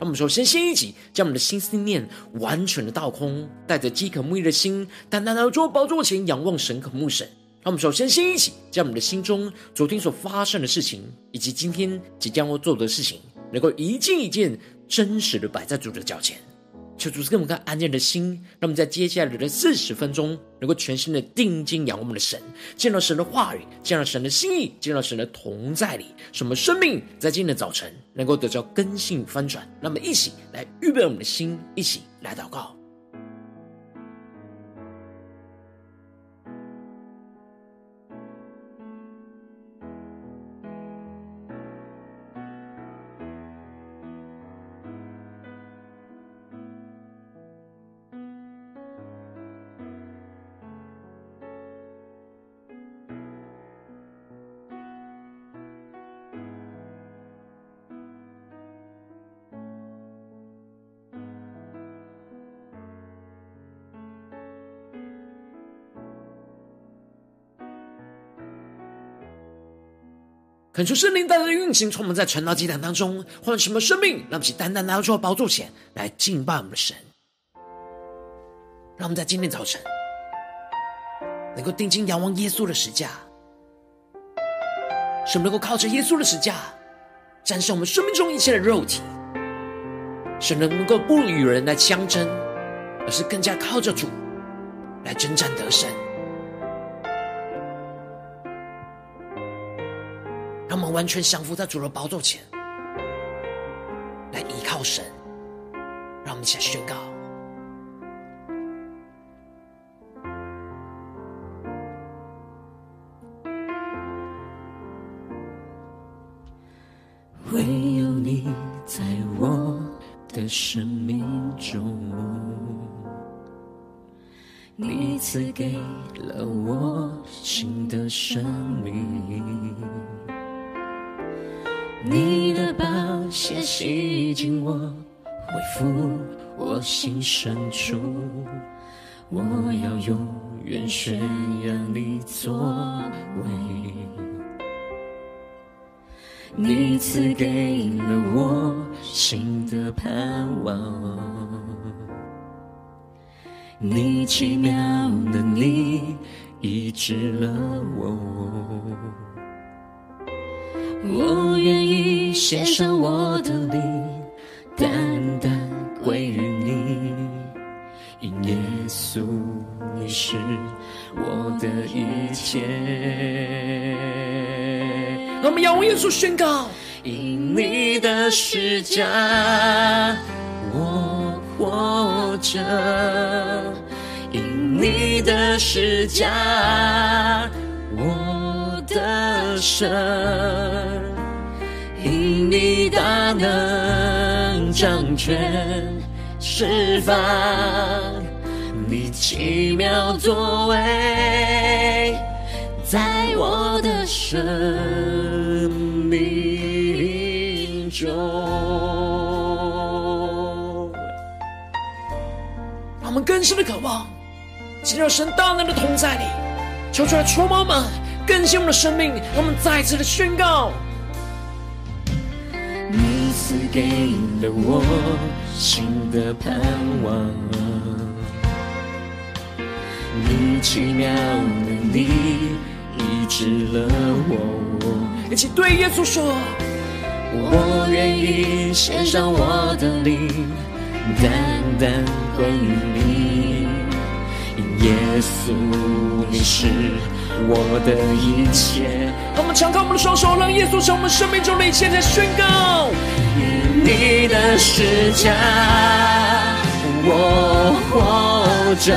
让我们首先先一起将我们的心思念完全的倒空，带着饥渴慕义的心，单单来到宝座前仰望神、渴慕神。让我们首先先一起将我们的心中昨天所发生的事情，以及今天即将要做的事情，能够一件一件真实的摆在主的脚前。求主赐给我们看安静的心，让我们在接下来的四十分钟，能够全心的定睛仰望我们的神，见到神的话语，见到神的心意，见到神的同在里，什么生命在今天的早晨能够得到根性翻转。那么一起来预备我们的心，一起来祷告。恳求圣灵带来的运行，从我们在晨祷祭坛当中，换什么生命？让我们起单单拿到主的宝座前来敬拜我们的神。让我们在今天早晨能够定睛仰望耶稣的十架，使我们能够靠着耶稣的十架战胜我们生命中一切的肉体，使能够不与人来相争，而是更加靠着主来征战得胜。完全降服在主的宝座前，来依靠神。让我们一起来宣告：唯有你在我的生命中，你赐给了我新的生命。你的宝血洗净我，恢复我心深处。我要永远宣扬你作为。你赐给了我新的盼望。你奇妙的你医治了我。我愿意献上我的灵，单单归于你。因耶稣，你是我的一切。让我们仰望耶稣宣告：因你的十架，我活着；因你的十架，我得胜。因你大能掌权释放，你奇妙作为，在我的生命中。让我们更深的渴望，进入神大能的同在里，求出来触摸们，更新我们的生命。让我们再次的宣告。你赐给了我新的盼望，你奇妙能力医治了我。一起对耶稣说：我愿意献上我的灵，单单归于你。耶稣，你是我的一切。让我们敞开我们的双手，让耶稣成我们生命中的一切，在宣告。因你的十架，我活着；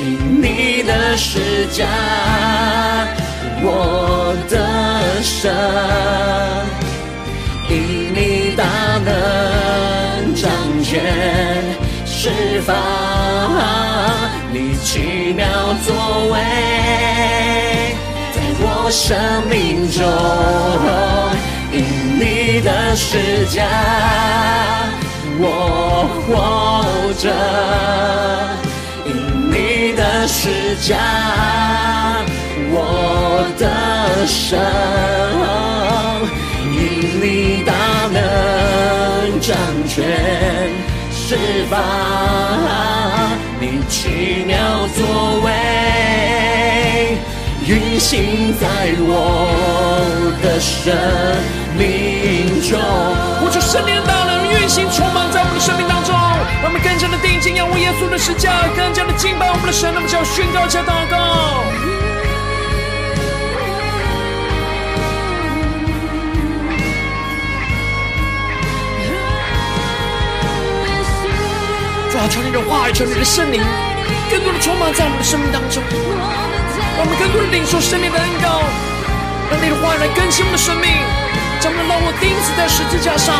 因你的十架，我的神；因你大能掌权释放。你奇妙作为，在我生命中，因你的施加，我活着；因你的施加，我的神；因你大能掌权释放。你奇妙作为，运行在我的生命中。我求圣灵的大能运行充满在我们的生命当中，让我们更加的定睛仰望耶稣的十架，更加的敬拜我们的神。那么，就要宣告，加祷告。求你的话语，求你的圣灵，更多的充满在我们的生命当中，让我们更多的领受生命的恩膏，让你的话语来更新我们的生命，将我们的老我钉死在十字架上，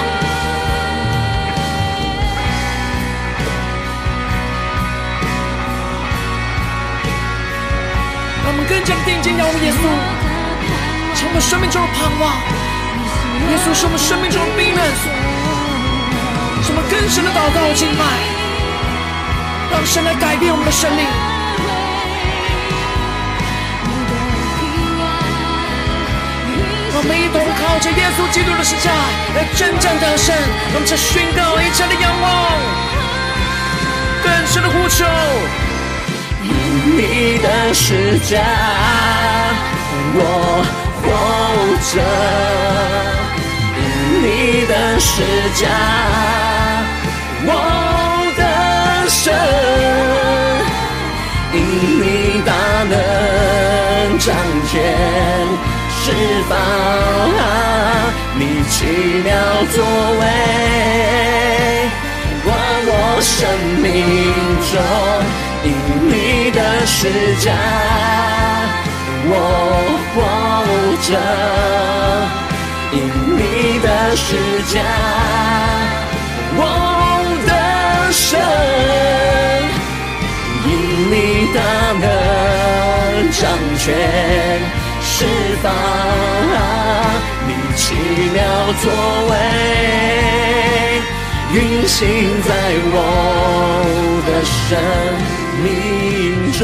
让我们更加的定睛仰望耶稣，成为生命中的盼望。耶稣是我们生命中的避难所，是我们更深的祷告和敬拜。让神来改变我们的生命，让我们一同靠着耶稣基督的十架来征战得胜。让我们宣告一切的仰望，更深的呼求。因你的十架，我活着；因你的十架，我。能掌权释放，你奇妙作为，过我生命中，因你的施加，我活着，因你的施加，我。神，你大能掌权释放，你奇妙作为运行在我的生命中。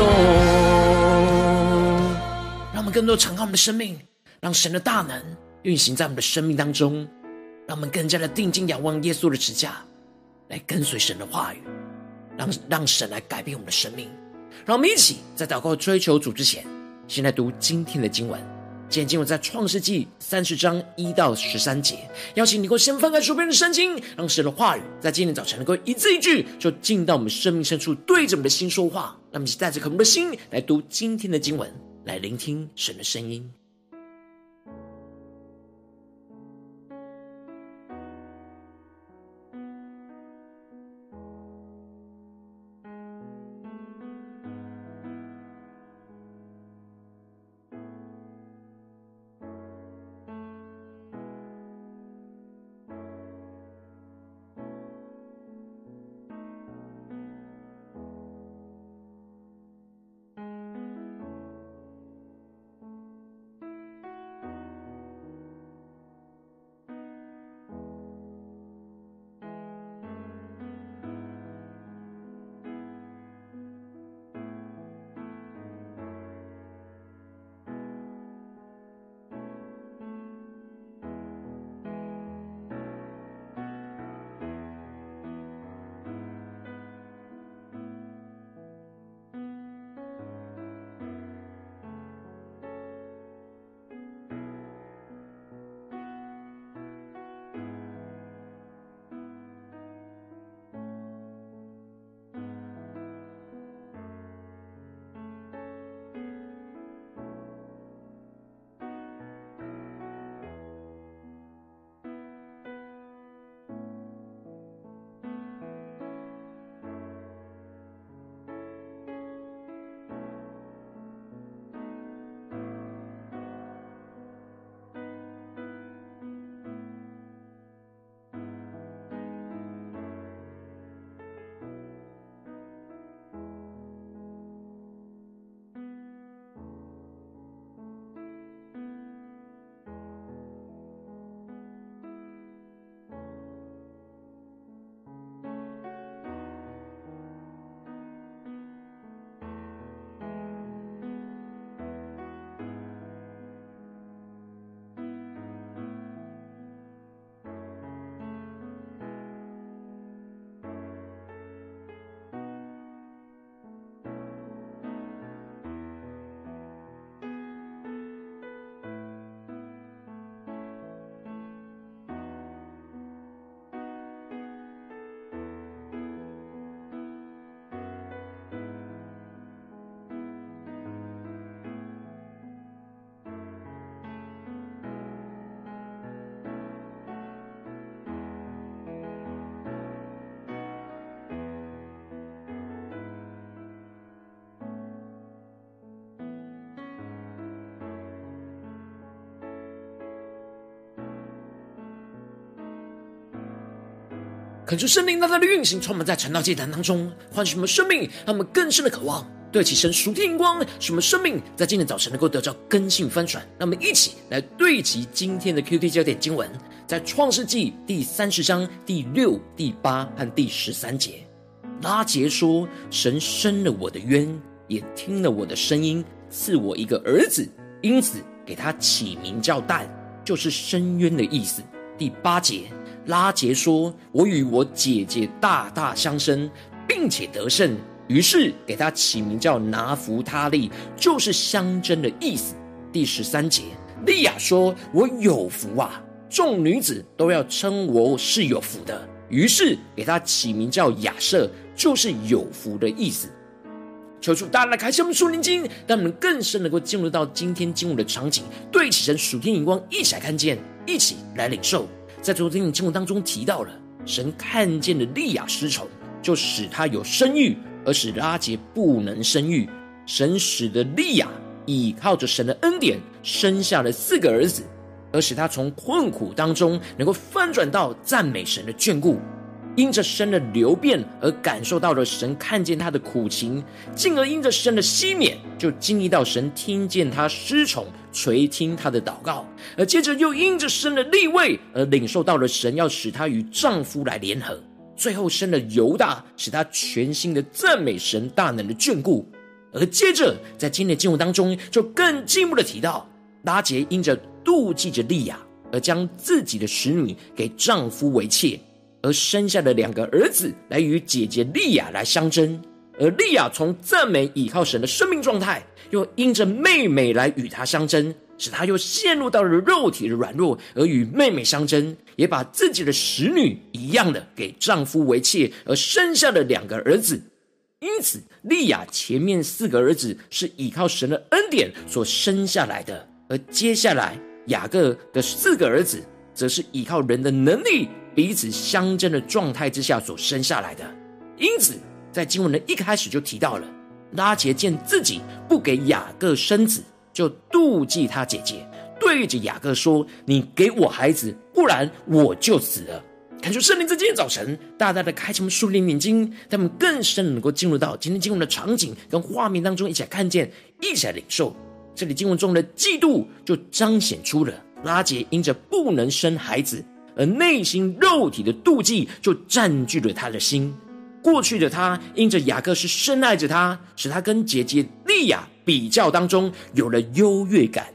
让我们更多敞开我们的生命，让神的大能运行在我们的生命当中，让我们更加的定睛仰望耶稣的指架。来跟随神的话语，让让神来改变我们的生命。让我们一起在祷告追求主之前，先来读今天的经文。今天经文在创世纪三十章一到十三节。邀请你够先翻开书边的圣经，让神的话语在今天早晨能够一字一句，就进到我们生命深处，对着我们的心说话。让我们一起带着渴慕的心来读今天的经文，来聆听神的声音。恳求圣灵大大的运行，充满在晨祷祭坛当中，唤醒我们生命，让我们更深的渴望对齐神属天眼光，使我们生命在今天早晨能够得到更新翻转。让我们一起来对齐今天的 QT 焦点经文，在创世纪第三十章第六、第八和第十三节。拉杰说：“神伸了我的冤，也听了我的声音，赐我一个儿子，因此给他起名叫但，就是深渊的意思。”第八节。拉杰说：“我与我姐姐大大相生，并且得胜，于是给他起名叫拿弗他利，就是相争的意思。”第十三节，利亚说：“我有福啊！众女子都要称我是有福的，于是给他起名叫亚设，就是有福的意思。”求主大大来开启我们属灵经，让我们更深能够进入到今天经文的场景，对齐神属天眼光，一起来看见，一起来领受。在昨天的节目当中提到了，神看见了利亚失宠，就使他有生育，而使拉杰不能生育。神使得利亚倚靠着神的恩典，生下了四个儿子，而使他从困苦当中能够翻转到赞美神的眷顾。因着生的流变而感受到了神看见他的苦情，进而因着生的熄灭，就经历到神听见他失宠，垂听他的祷告，而接着又因着生的立位而领受到了神要使他与丈夫来联合，最后生了犹大，使他全心的赞美神大能的眷顾，而接着在今天的经文当中，就更进一步的提到拉结因着妒忌着利亚，而将自己的使女给丈夫为妾。而生下的两个儿子来与姐姐利亚来相争，而利亚从赞美倚靠神的生命状态，又因着妹妹来与他相争，使他又陷入到了肉体的软弱，而与妹妹相争，也把自己的使女一样的给丈夫为妾，而生下了两个儿子。因此，利亚前面四个儿子是倚靠神的恩典所生下来的，而接下来雅各的四个儿子，则是依靠人的能力。彼此相争的状态之下所生下来的，因此在经文的一开始就提到了，拉结见自己不给雅各生子，就妒忌他姐姐，对着雅各说：“你给我孩子，不然我就死了。”看出圣灵在今天早晨大大的开启我们属灵眼睛，他们更深能够进入到今天经文的场景跟画面当中，一起来看见，一起来领受。这里经文中的嫉妒就彰显出了拉结因着不能生孩子。而内心肉体的妒忌就占据了他的心。过去的他因着雅各是深爱着他，使他跟姐姐利亚比较当中有了优越感，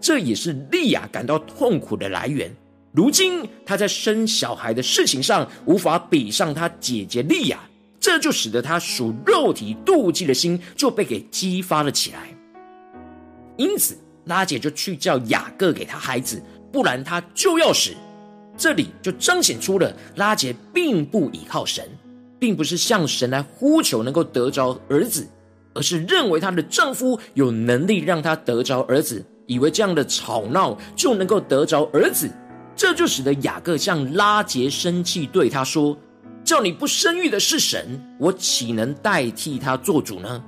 这也是利亚感到痛苦的来源。如今他在生小孩的事情上无法比上他姐姐利亚，这就使得他属肉体妒忌的心就被给激发了起来。因此拉姐就去叫雅各给他孩子，不然他就要死。这里就彰显出了拉杰并不倚靠神，并不是向神来呼求能够得着儿子，而是认为她的丈夫有能力让她得着儿子，以为这样的吵闹就能够得着儿子，这就使得雅各向拉杰生气，对他说：“叫你不生育的是神，我岂能代替他做主呢？”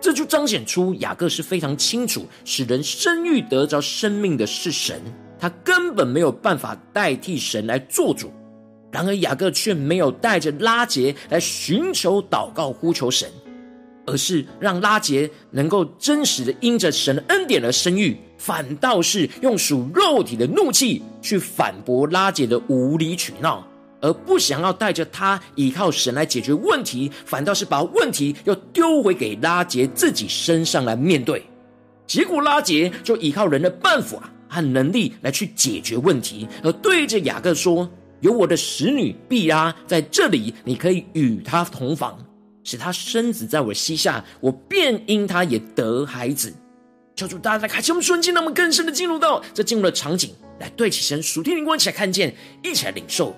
这就彰显出雅各是非常清楚，使人生育得着生命的是神。他根本没有办法代替神来做主，然而雅各却没有带着拉杰来寻求祷告呼求神，而是让拉杰能够真实的因着神恩典而生育，反倒是用属肉体的怒气去反驳拉杰的无理取闹，而不想要带着他依靠神来解决问题，反倒是把问题又丢回给拉杰自己身上来面对，结果拉杰就依靠人的办法。和能力来去解决问题，而对着雅各说：“有我的使女必拉在这里，你可以与她同房，使她生子在我膝下，我便因她也得孩子。”求主大家在开启我们瞬间，让我们更深的进入到这进入的场景，来对起神属天灵光，一起来看见，一起来领受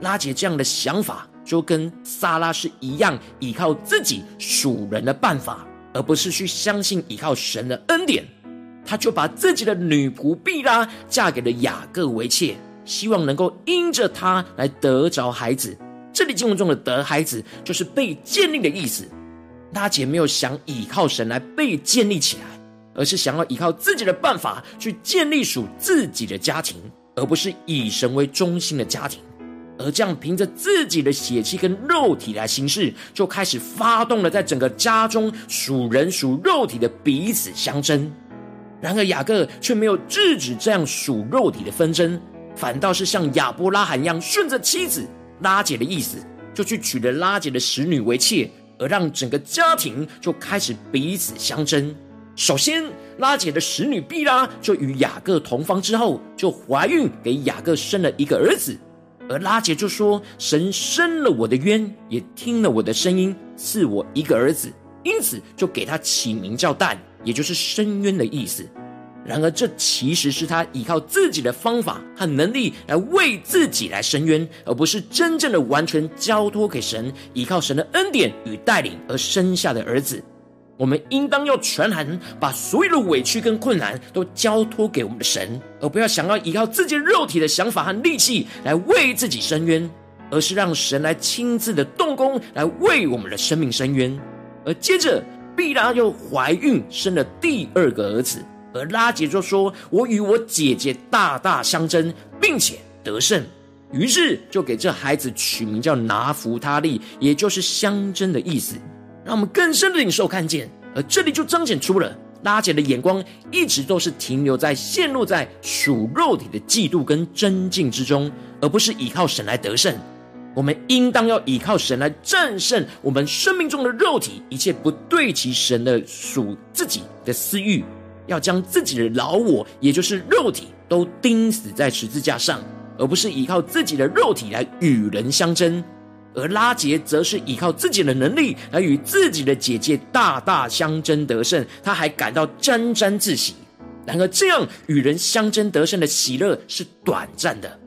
拉结这样的想法，就跟撒拉是一样，依靠自己属人的办法，而不是去相信依靠神的恩典。他就把自己的女仆毕拉嫁给了雅各为妾，希望能够因着她来得着孩子。这里经文中的得孩子，就是被建立的意思。拉结没有想依靠神来被建立起来，而是想要依靠自己的办法去建立属自己的家庭，而不是以神为中心的家庭。而这样凭着自己的血气跟肉体来行事，就开始发动了在整个家中属人属肉体的彼此相争。然而雅各却没有制止这样属肉体的纷争，反倒是像亚伯拉罕一样，顺着妻子拉姐的意思，就去娶了拉姐的使女为妾，而让整个家庭就开始彼此相争。首先，拉姐的使女毕拉就与雅各同房之后，就怀孕，给雅各生了一个儿子。而拉姐就说：“神伸了我的冤，也听了我的声音，赐我一个儿子，因此就给他起名叫但，也就是伸冤的意思。然而，这其实是他依靠自己的方法和能力来为自己来伸冤，而不是真正的完全交托给神，依靠神的恩典与带领而生下的儿子。”我们应当要全然把所有的委屈跟困难都交托给我们的神，而不要想要依靠自己肉体的想法和力气来为自己伸冤，而是让神来亲自的动工来为我们的生命伸冤。而接着，毕拉又怀孕生了第二个儿子，而拉结就说：“我与我姐姐大大相争，并且得胜。”于是就给这孩子取名叫拿弗他利，也就是相争的意思。让我们更深的领受看见，而这里就彰显出了拉结的眼光一直都是停留在陷入在属肉体的嫉妒跟争竞之中，而不是依靠神来得胜。我们应当要依靠神来战胜我们生命中的肉体一切不对齐神的属自己的私欲，要将自己的老我，也就是肉体，都钉死在十字架上，而不是依靠自己的肉体来与人相争。而拉杰则是依靠自己的能力来与自己的姐姐大大相争得胜，他还感到沾沾自喜。然而，这样与人相争得胜的喜乐是短暂的，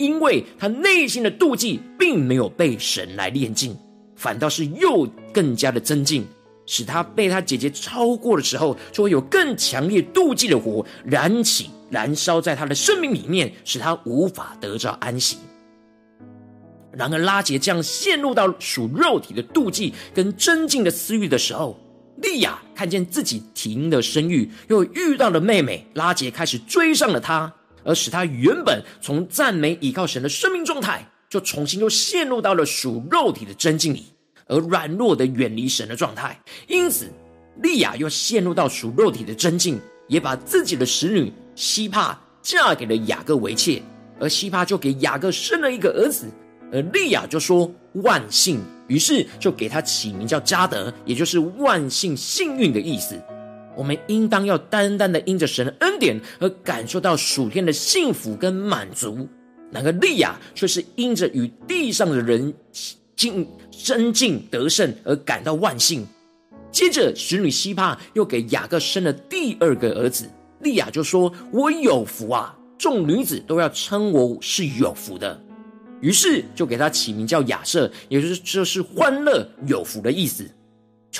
因为他内心的妒忌并没有被神来炼净，反倒是又更加的增进，使他被他姐姐超过的时候，就会有更强烈妒忌的火燃起、燃烧在他的生命里面，使他无法得着安息。然而，拉杰这样陷入到属肉体的妒忌跟增进的私欲的时候，利亚看见自己停了生育，又遇到了妹妹，拉杰开始追上了他，而使他原本从赞美倚靠神的生命状态，就重新又陷入到了属肉体的真境里，而软弱的远离神的状态。因此，利亚又陷入到属肉体的真境，也把自己的使女西帕嫁给了雅各为妾，而西帕就给雅各生了一个儿子。而利亚就说万幸，于是就给他起名叫加德，也就是万幸幸运的意思。我们应当要单单的因着神的恩典而感受到属天的幸福跟满足。然而利亚却是因着与地上的人竞争竞得胜而感到万幸。接着使女西帕又给雅各生了第二个儿子，利亚就说：“我有福啊！众女子都要称我是有福的。”于是就给他起名叫亚设，也就是这是欢乐有福的意思。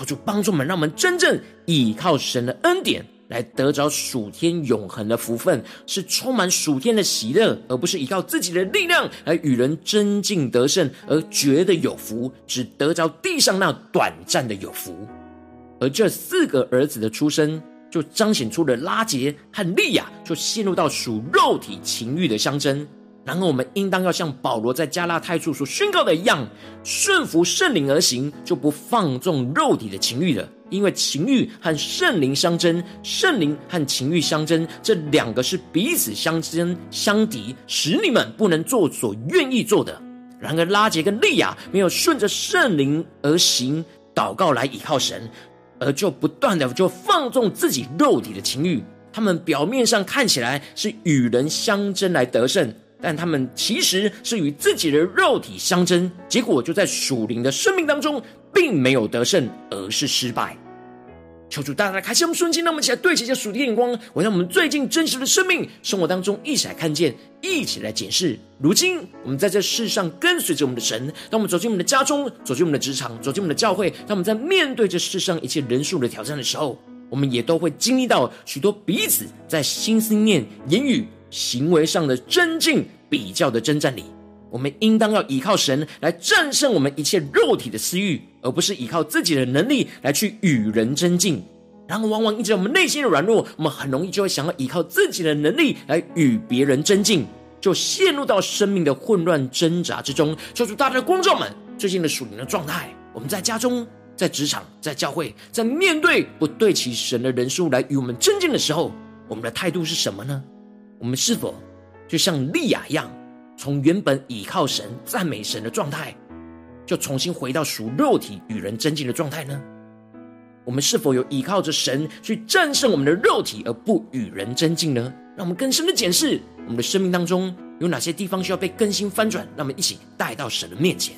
求主帮助我们，让我们真正倚靠神的恩典，来得着属天永恒的福分，是充满属天的喜乐，而不是依靠自己的力量来与人争竞得胜而觉得有福，只得着地上那短暂的有福。而这四个儿子的出生，就彰显出了拉杰和利亚就陷入到属肉体情欲的相争。然后我们应当要像保罗在加拉太处所宣告的一样，顺服圣灵而行，就不放纵肉体的情欲了。因为情欲和圣灵相争，圣灵和情欲相争，这两个是彼此相争相敌，使你们不能做所愿意做的。然而拉杰跟利亚没有顺着圣灵而行，祷告来倚靠神，而就不断的就放纵自己肉体的情欲。他们表面上看起来是与人相争来得胜。但他们其实是与自己的肉体相争，结果就在属灵的生命当中，并没有得胜，而是失败。求主大大开启我们瞬间，让我们一起来对齐一下属天眼光，我让我们最近真实的生命生活当中一起来看见，一起来检视。如今我们在这世上跟随着我们的神，当我们走进我们的家中，走进我们的职场，走进我们的教会，当我们在面对这世上一切人数的挑战的时候，我们也都会经历到许多彼此在心思念、言语。行为上的争竞、比较的征战里，我们应当要依靠神来战胜我们一切肉体的私欲，而不是依靠自己的能力来去与人争竞。然后，往往因着我们内心的软弱，我们很容易就会想要依靠自己的能力来与别人争竞，就陷入到生命的混乱挣扎之中。求主大大的光照们最近的属灵的状态，我们在家中、在职场、在教会，在面对不对齐神的人数来与我们争竞的时候，我们的态度是什么呢？我们是否就像利亚一样，从原本倚靠神、赞美神的状态，就重新回到属肉体与人争竞的状态呢？我们是否有依靠着神去战胜我们的肉体，而不与人争竞呢？让我们更深的检视我们的生命当中有哪些地方需要被更新翻转，让我们一起带到神的面前。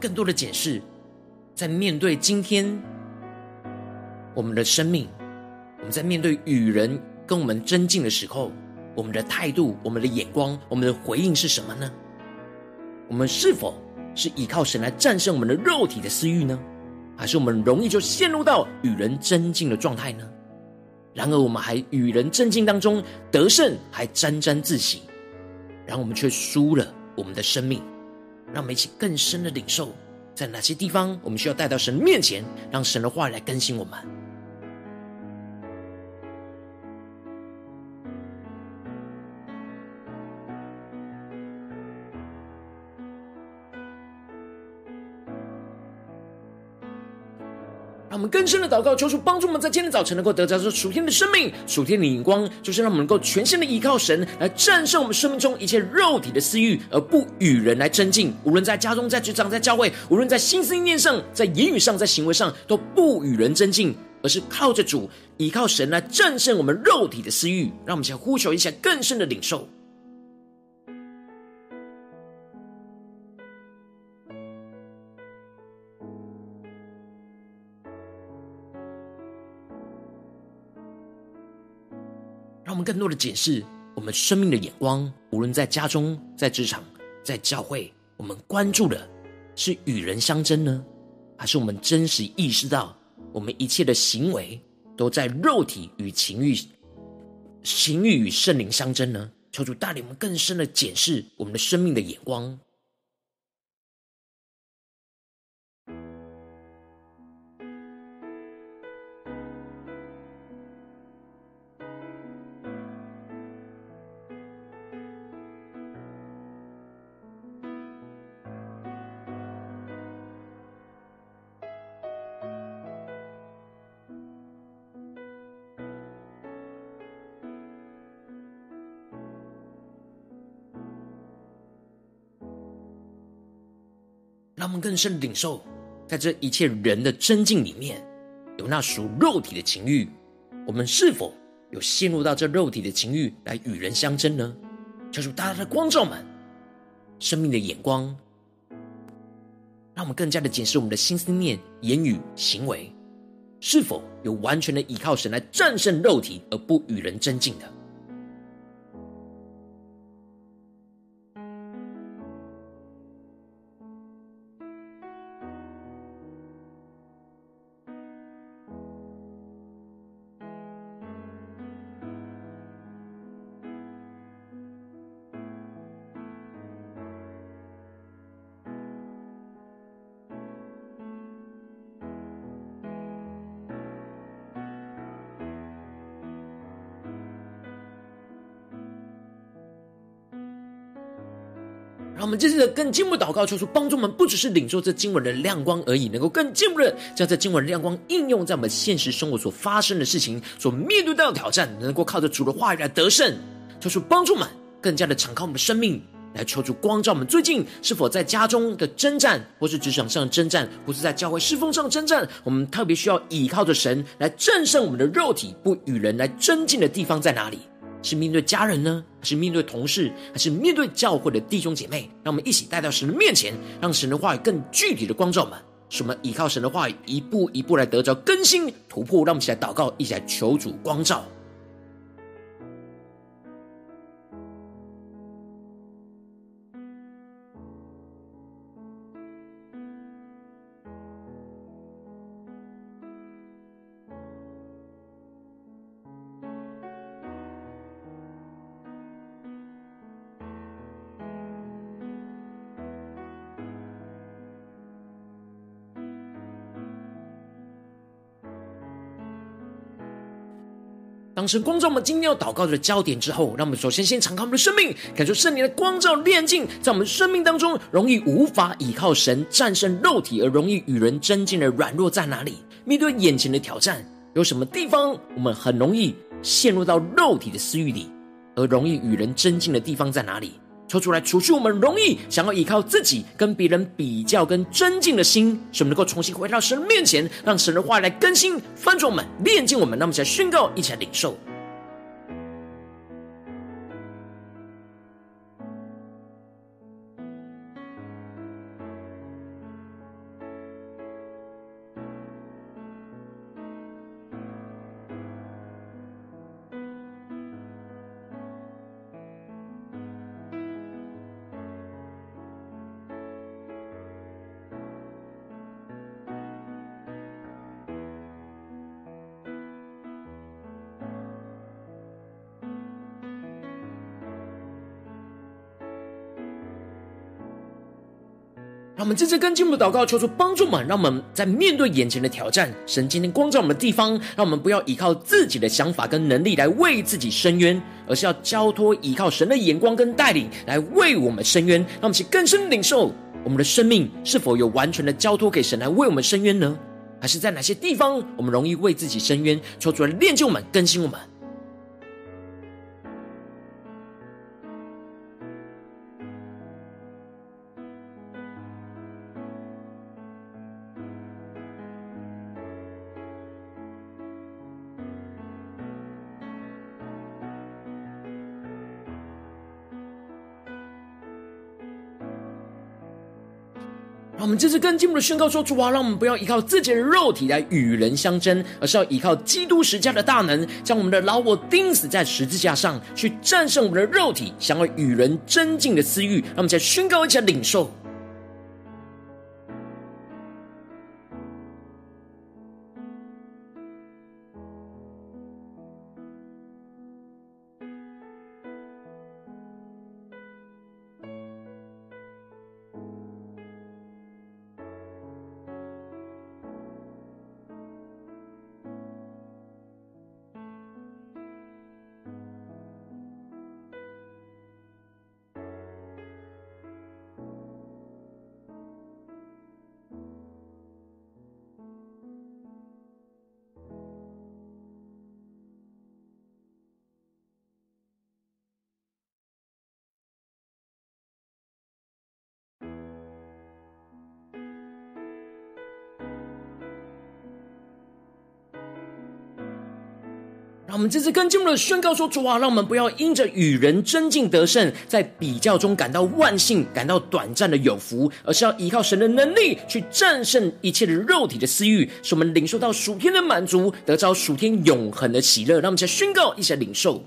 更多的解释，在面对今天我们的生命，我们在面对与人跟我们争竞的时候，我们的态度、我们的眼光、我们的回应是什么呢？我们是否是依靠神来战胜我们的肉体的私欲呢？还是我们容易就陷入到与人争竞的状态呢？然而，我们还与人争竞当中得胜，还沾沾自喜，然后我们却输了我们的生命。让我们一起更深的领受，在哪些地方我们需要带到神面前，让神的话来更新我们。我们更深的祷告，求主帮助我们在今天早晨能够得着这属天的生命、属天的眼光，就是让我们能够全心的依靠神，来战胜我们生命中一切肉体的私欲，而不与人来争竞。无论在家中、在职场、在教会，无论在心思意念上、在言语上、在行为上，都不与人争竞，而是靠着主、依靠神来战胜我们肉体的私欲。让我们先呼求一下更深的领受。们更多的检视我们生命的眼光，无论在家中、在职场、在教会，我们关注的是与人相争呢，还是我们真实意识到我们一切的行为都在肉体与情欲、情欲与圣灵相争呢？求主带领我们更深的检视我们的生命的眼光。我们更深的领受，在这一切人的争竞里面，有那属肉体的情欲，我们是否有陷入到这肉体的情欲来与人相争呢？求主大大的光照们生命的眼光，让我们更加的检视我们的心思念、言语、行为，是否有完全的依靠神来战胜肉体，而不与人争竞的。让我们这次的更进一步祷告，求主帮助我们，不只是领受这经文的亮光而已，能够更进一步的将这经文的亮光应用在我们现实生活所发生的事情、所面对到的挑战，能够靠着主的话语来得胜。求主帮助我们，更加的敞开我们的生命，来求主光照我们。最近是否在家中的征战，或是职场上的征战，或是在教会侍奉上的征战？我们特别需要倚靠着神来战胜我们的肉体，不与人来争竞的地方在哪里？是面对家人呢？还是面对同事？还是面对教会的弟兄姐妹？让我们一起带到神的面前，让神的话语更具体的光照我们。使我们依靠神的话语，一步一步来得着更新突破。让我们一起来祷告，一起来求主光照。当神光照我们今天要祷告的焦点之后，让我们首先先敞开我们的生命，感受圣灵的光照炼净，在我们生命当中容易无法依靠神战胜肉体而容易与人争竞的软弱在哪里？面对眼前的挑战，有什么地方我们很容易陷入到肉体的私欲里，而容易与人争竞的地方在哪里？抽出来，除去我们容易想要依靠自己、跟别人比较、跟尊敬的心，使我们能够重新回到神面前，让神的话来更新、翻转我们、炼净我们。那么，一起来宣告，一起来领受。我们这次跟进我们的祷告，求主帮助我们，让我们在面对眼前的挑战，神今天光照我们的地方，让我们不要依靠自己的想法跟能力来为自己伸冤，而是要交托依靠神的眼光跟带领来为我们伸冤。让我们去更深领受，我们的生命是否有完全的交托给神来为我们伸冤呢？还是在哪些地方我们容易为自己伸冤？求主来炼就我们，更新我们。我们这次更进一步的宣告说：主啊，让我们不要依靠自己的肉体来与人相争，而是要依靠基督十家的大能，将我们的老我钉死在十字架上，去战胜我们的肉体，想要与人争竞的私欲。让我们再宣告一下领受。让我们这次跟进一步的宣告说：主啊，让我们不要因着与人争竞得胜，在比较中感到万幸、感到短暂的有福，而是要依靠神的能力去战胜一切的肉体的私欲，使我们领受到属天的满足，得着属天永恒的喜乐。让我们再宣告，一起来领受。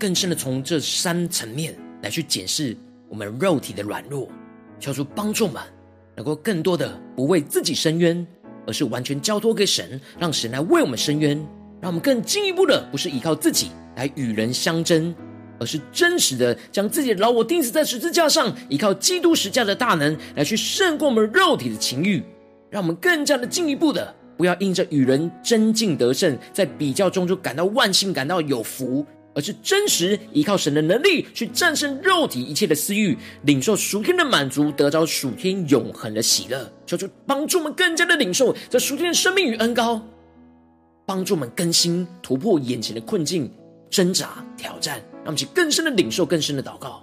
更深的从这三层面来去检视我们肉体的软弱，求主帮助们能够更多的不为自己伸冤，而是完全交托给神，让神来为我们伸冤。让我们更进一步的不是依靠自己来与人相争，而是真实的将自己的老我钉死在十字架上，依靠基督十架的大能来去胜过我们肉体的情欲，让我们更加的进一步的，不要因着与人争竞得胜，在比较中就感到万幸，感到有福。而是真实依靠神的能力去战胜肉体一切的私欲，领受属天的满足，得着属天永恒的喜乐。求主帮助我们更加的领受这属天的生命与恩高，帮助我们更新突破眼前的困境、挣扎、挑战，让我们去更深的领受、更深的祷告。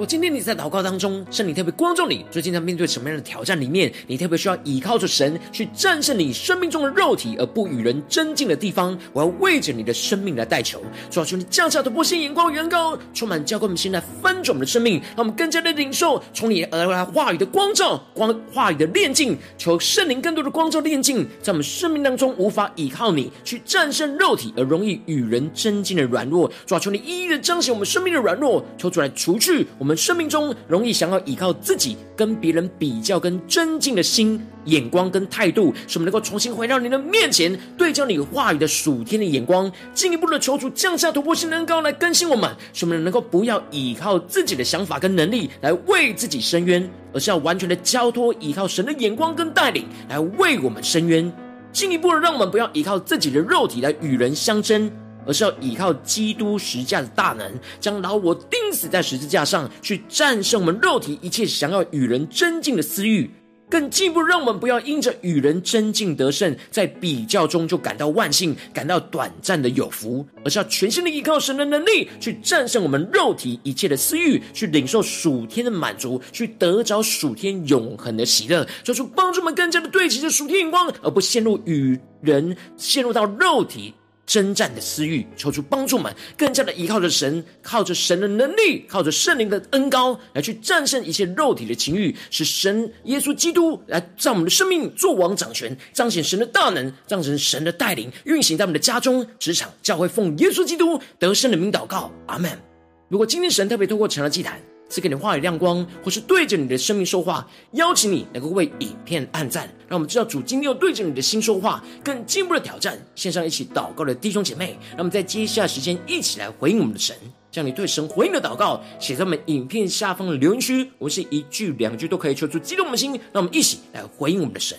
我今天你在祷告当中，圣灵特别光照你，最近在面对什么样的挑战里面？你特别需要依靠着神去战胜你生命中的肉体，而不与人争竞的地方。我要为着你的生命来代求，主要求你降下突破性眼光，远高充满教灌我们心来翻转我们的生命，让我们更加的领受从你而来话语的光照，光话语的炼净，求圣灵更多的光照炼净，在我们生命当中无法依靠你去战胜肉体而容易与人争竞的软弱。主要求你一一的彰显我们生命的软弱，求主来除去我们。我们生命中容易想要依靠自己，跟别人比较、跟尊敬的心、眼光跟态度，使我们能够重新回到你的面前，对焦你话语的属天的眼光，进一步的求主降下突破性的恩膏来更新我们，使我们能够不要依靠自己的想法跟能力来为自己伸冤，而是要完全的交托依靠神的眼光跟带领来为我们伸冤，进一步的让我们不要依靠自己的肉体来与人相争。而是要依靠基督十架的大能，将老我钉死在十字架上，去战胜我们肉体一切想要与人争竞的私欲，更进一步让我们不要因着与人争竞得胜，在比较中就感到万幸，感到短暂的有福，而是要全心的依靠神的能力，去战胜我们肉体一切的私欲，去领受属天的满足，去得着属天永恒的喜乐，做出帮助我们更加的对齐着属天眼光，而不陷入与人陷入到肉体。征战的私欲，求出帮助们，更加的依靠着神，靠着神的能力，靠着圣灵的恩膏，来去战胜一切肉体的情欲，使神耶稣基督来在我们的生命作王掌权，彰显神的大能，彰显神的带领，运行在我们的家中、职场、教会，奉耶稣基督得胜的名祷告，阿门。如果今天神特别透过成了祭坛，赐给你话语亮光，或是对着你的生命说话，邀请你能够为影片按赞，让我们知道主今天要对着你的心说话，更进一步的挑战。线上一起祷告的弟兄姐妹，让我们在接下来时间一起来回应我们的神，将你对神回应的祷告写在我们影片下方的留言区，我们是一句两句都可以求出激动我们的心，让我们一起来回应我们的神。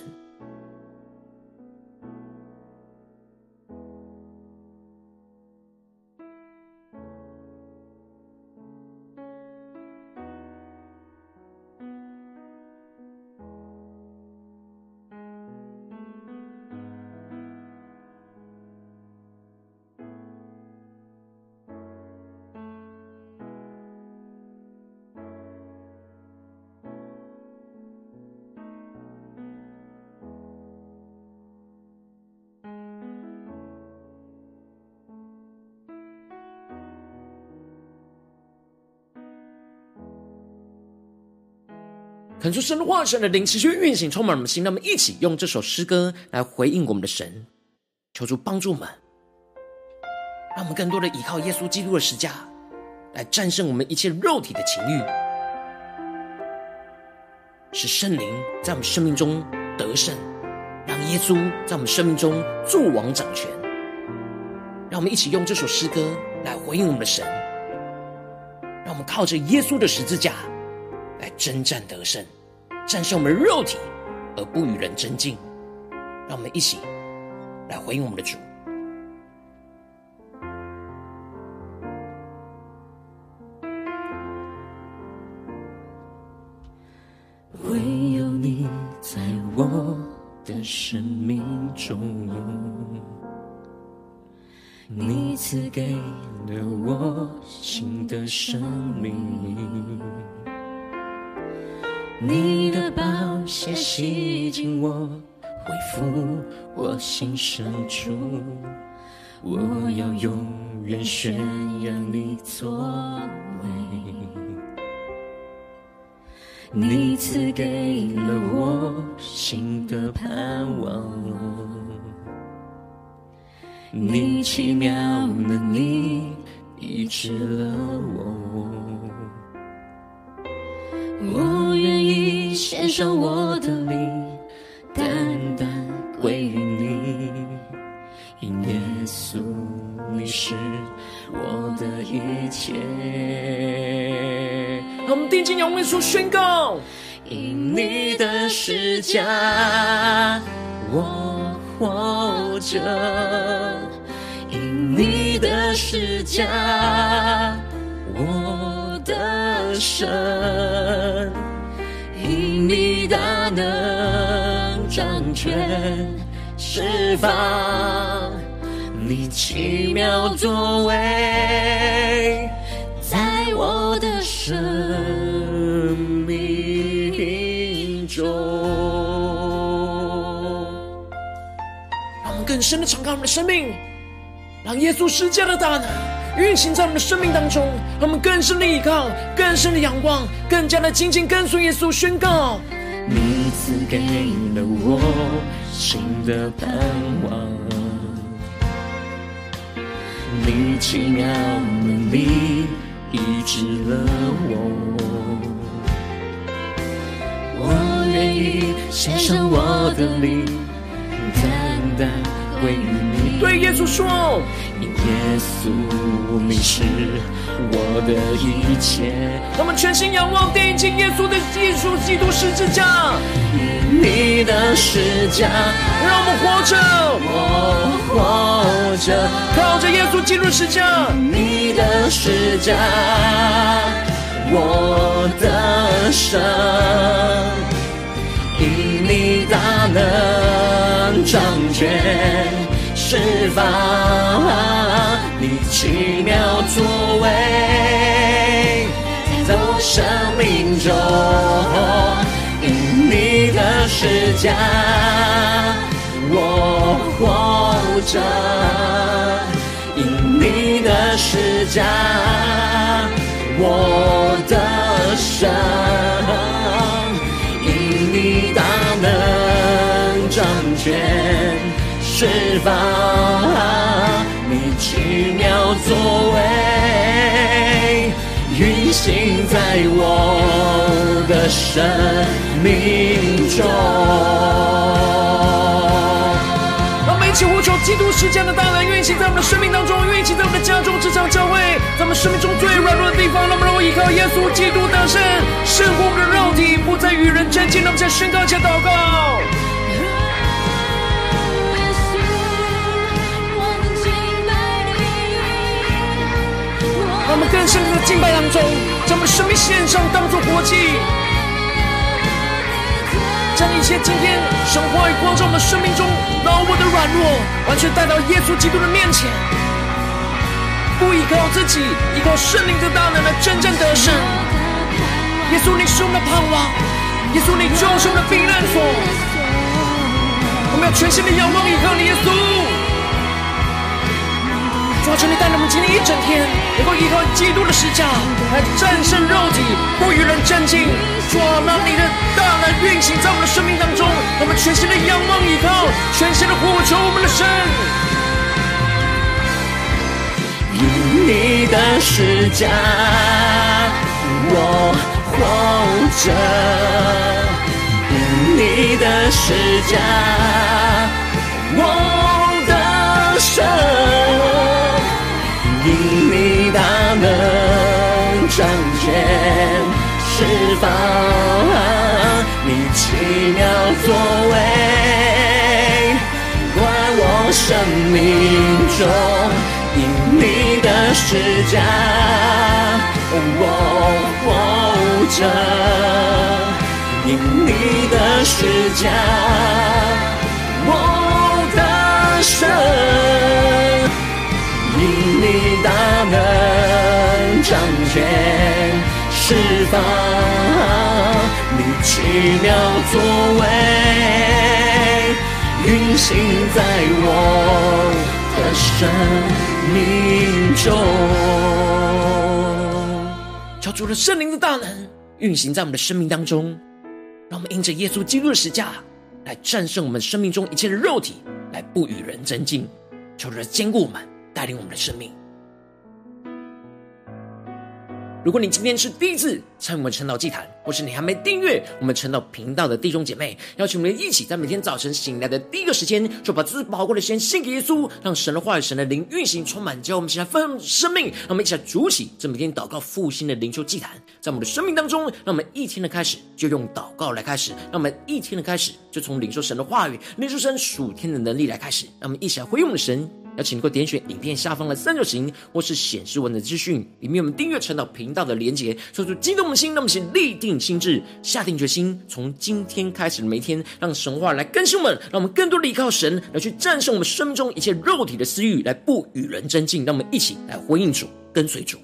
恳求神的话，神的灵持续运行，充满我们的心。让我们一起用这首诗歌来回应我们的神，求主帮助我们，让我们更多的依靠耶稣基督的十架，来战胜我们一切肉体的情欲，使圣灵在我们生命中得胜，让耶稣在我们生命中作王掌权。让我们一起用这首诗歌来回应我们的神，让我们靠着耶稣的十字架。征战得胜，战胜我们的肉体，而不与人争竞。让我们一起来回应我们的主。唯有你在我的生命中，你赐给了我新的生命。你的宝血洗净我，恢复我心深处，我要永远宣扬你作为。你赐给了我新的盼望，你奇妙能力医治了我。我献上我的灵，单单归于你。因耶稣，你是我的一切。我们定睛仰望说宣告：因你的十架，我活着；因你的十架，我的神。能掌权释放，你奇妙作为，在我的生命中。让我们更深的敞开我们的生命，让耶稣施加的大能。运行在我们的生命当中，让我们更深的依靠，更深的仰望，更加的紧紧跟随耶稣。宣告：你赐给了我新的盼望，你奇妙能力医治了我，我愿意献上我的灵，单单归于你。对耶稣说。耶稣，你是我的一切。我们全心仰望，定睛耶稣的耶稣基督十字架。你的十字架，让我们活着，我活着，靠着耶稣基督十字架。你的十字架，我的神。因你大能掌权。释放你奇妙作为，在我生命中，因你的施加，我活着；因你的施加，我得胜；因你大能掌权。释放你奇妙作为，运行在我的生命中。让我们一起呼求基督十架的大能运行在我们的生命当中，运行在我们的家中、职场、教会，在我们生命中最软弱的地方，让我们能够依靠耶稣基督得胜，胜过我们的肉体，不再与人争竞。让我们再宣告一下祷告。我们更深的敬拜当中，将我们生命献上，当作活祭，将一切今天神话语光照我们生命中老我的软弱，完全带到耶稣基督的面前，不依靠自己，依靠圣灵的大能来真正得胜。耶稣，你是我们的盼望；耶稣，你就是我们的避难所。我们要全心的仰望，依靠，耶稣。主啊，求你带领我们今天一整天，能够依靠基督的施加来战胜肉体，不与人争竞，主啊，让你的大能运行在我们的生命当中，我们全心的仰望依靠，全心的呼求我们的神。你的施加，我活着；你的施加，我大能彰显释放，你奇妙作为，关我生命中。因你的施加，我活着；因你的施加，我的神；因你大能彰显释放，你奇妙作为，运行在我的生命中，求主的圣灵的大能运行在我们的生命当中，让我们因着耶稣基督的十架来战胜我们生命中一切的肉体，来不与人争竞。求主来坚固我们，带领我们的生命。如果你今天是第一次参与我们晨祷祭坛，或是你还没订阅我们晨祷频道的弟兄姐妹，邀请我们一起在每天早晨醒来的第一个时间，就把自己宝贵的时间献给耶稣，让神的话语、神的灵运行充满，教我们起来分享生命。让我们一起来主起这每天祷告复兴的灵修祭坛，在我们的生命当中，让我们一天的开始就用祷告来开始，让我们一天的开始就从领受神的话语、领受神属天的能力来开始，让我们一起来回应我们的神。邀请你，点选影片下方的三角形，或是显示文的资讯，里面有我们订阅晨祷频道的连结，说出激动的心，让我们先立定心智，下定决心，从今天开始的每一天，让神话来更新我们，让我们更多的依靠神，来去战胜我们生命中一切肉体的私欲，来不与人争竞。让我们一起来回应主，跟随主。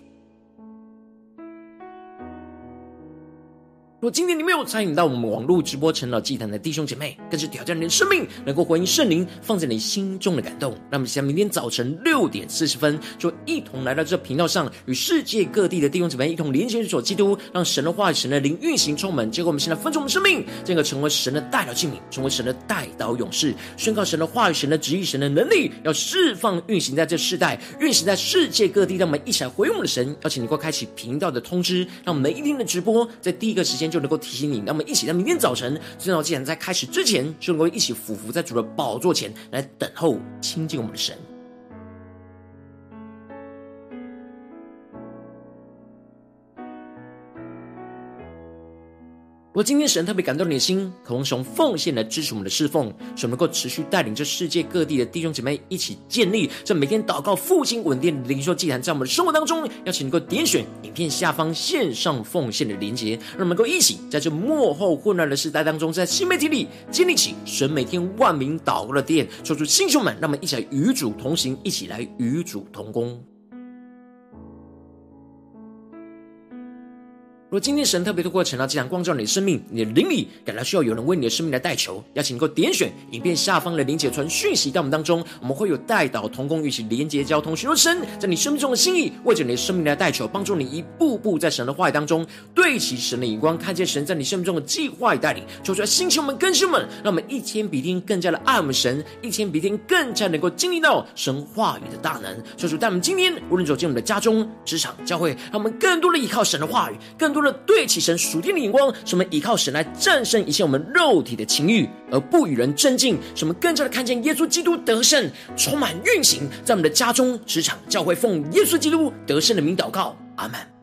若今天你没有参与到我们网络直播晨祷祭坛的弟兄姐妹，更是挑战你的生命，能够回应圣灵放在你心中的感动。让我们在明天早晨六点四十分，就一同来到这频道上，与世界各地的弟兄姐妹一同连接所基督，让神的话语、神的灵运行充满。结果我们现在分出我们生命，这个成为神的代祷器皿，成为神的代祷勇士，宣告神的话语、神的旨意、神的能力，要释放运行在这世代，运行在世界各地。让我们一起来回应我们的神，邀请你快开启频道的通知，让我们每一天的直播在第一个时间。就就能够提醒你，让我们一起在明天早晨，圣道既然在开始之前，就能够一起俯伏在主的宝座前来等候亲近我们的神。如果今天神特别感动你的心，渴望从奉献来支持我们的侍奉，使我们能够持续带领着世界各地的弟兄姐妹一起建立这每天祷告复兴稳定的灵修祭坛，在我们的生活当中，邀请能够点选影片下方线上奉献的连结，让我们能够一起在这幕后混乱的时代当中，在新媒体里建立起神每天万名祷告的殿，说出弟兄们，让我们一起来与主同行，一起来与主同工。若今天神特别透过晨祷祭坛光照你的生命，你的灵里感到需要有人为你的生命来代求，邀请你能够点选影片下方的连结传讯息到我们当中，我们会有代祷同工一起连结交通，寻求神在你生命中的心意，为着你的生命来代求，帮助你一步步在神的话语当中对齐神的眼光，看见神在你生命中的计划与带领，求出来兴起我们更新们，让我们一天比一天更加的爱我们神，一天比一天更加能够经历到神话语的大能。求主带我们今天无论走进我们的家中、职场、教会，让我们更多的依靠神的话语，更。除了对起神属天的眼光，使我们依靠神来战胜一切我们肉体的情欲，而不与人争竞；使我们更加的看见耶稣基督得胜，充满运行在我们的家中、职场、教会，奉耶稣基督得胜的名祷告，阿门。